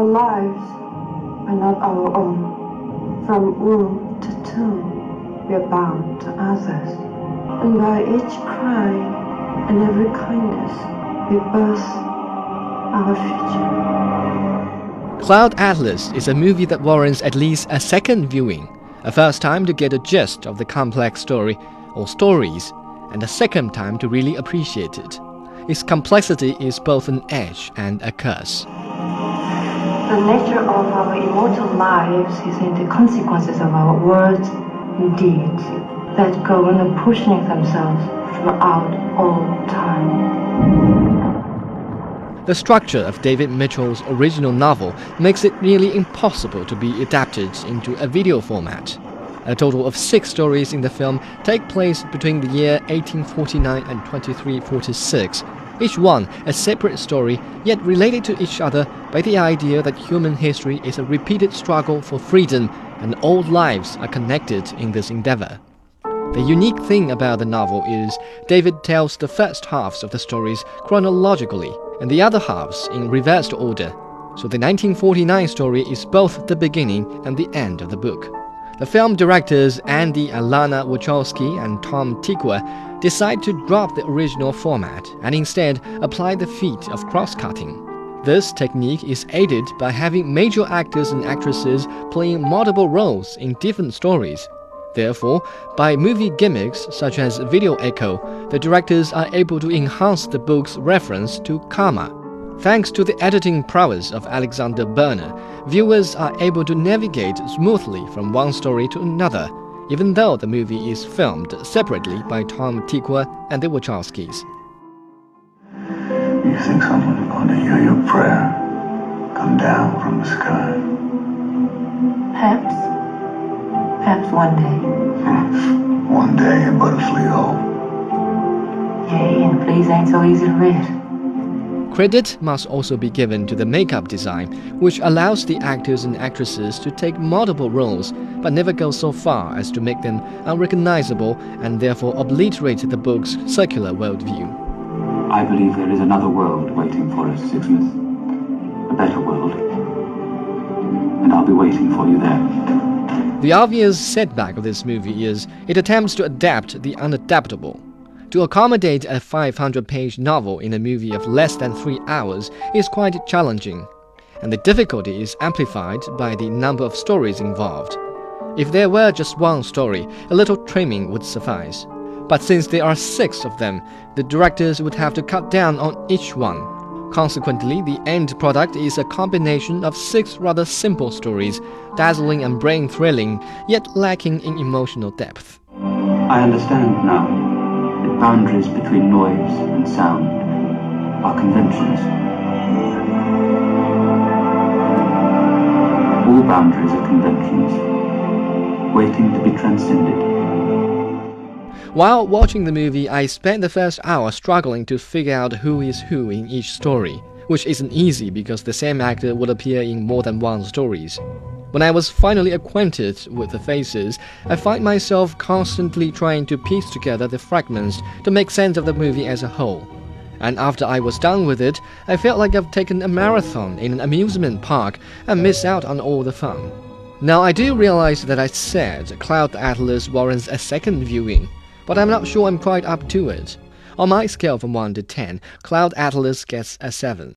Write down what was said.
Our lives are not our own. From womb to tomb, we are bound to others. And by each cry and every kindness, we birth our future. Cloud Atlas is a movie that warrants at least a second viewing, a first time to get a gist of the complex story or stories, and a second time to really appreciate it. Its complexity is both an edge and a curse. The nature of our immortal lives is in the consequences of our words and deeds that go on pushing themselves throughout all time. The structure of David Mitchell's original novel makes it nearly impossible to be adapted into a video format. A total of six stories in the film take place between the year 1849 and 2346 each one a separate story, yet related to each other by the idea that human history is a repeated struggle for freedom and all lives are connected in this endeavor. The unique thing about the novel is David tells the first halves of the stories chronologically and the other halves in reversed order. So the 1949 story is both the beginning and the end of the book. The film directors Andy Alana Wachowski and Tom Tykwer decide to drop the original format and instead apply the feat of cross-cutting. This technique is aided by having major actors and actresses playing multiple roles in different stories. Therefore, by movie gimmicks such as video echo, the directors are able to enhance the book's reference to karma Thanks to the editing prowess of Alexander Berner, viewers are able to navigate smoothly from one story to another, even though the movie is filmed separately by Tom Tykwer and the Wachowskis. You think someone's going to hear your prayer come down from the sky? Perhaps. Perhaps one day. Hmm. one day in Butterfly Hole. Yea, and please ain't so easy to read. Credit must also be given to the makeup design, which allows the actors and actresses to take multiple roles, but never go so far as to make them unrecognizable and therefore obliterate the book's circular worldview. I believe there is another world waiting for us, Sixsmith. A better world. And I'll be waiting for you there. The obvious setback of this movie is it attempts to adapt the unadaptable. To accommodate a 500 page novel in a movie of less than three hours is quite challenging, and the difficulty is amplified by the number of stories involved. If there were just one story, a little trimming would suffice. But since there are six of them, the directors would have to cut down on each one. Consequently, the end product is a combination of six rather simple stories, dazzling and brain thrilling, yet lacking in emotional depth. I understand now boundaries between noise and sound are conventions. All boundaries are conventions, waiting to be transcended. While watching the movie, I spent the first hour struggling to figure out who is who in each story, which isn't easy because the same actor would appear in more than one stories. When I was finally acquainted with the faces, I find myself constantly trying to piece together the fragments to make sense of the movie as a whole. And after I was done with it, I felt like I've taken a marathon in an amusement park and missed out on all the fun. Now, I do realize that I said Cloud Atlas warrants a second viewing, but I'm not sure I'm quite up to it. On my scale from 1 to 10, Cloud Atlas gets a 7.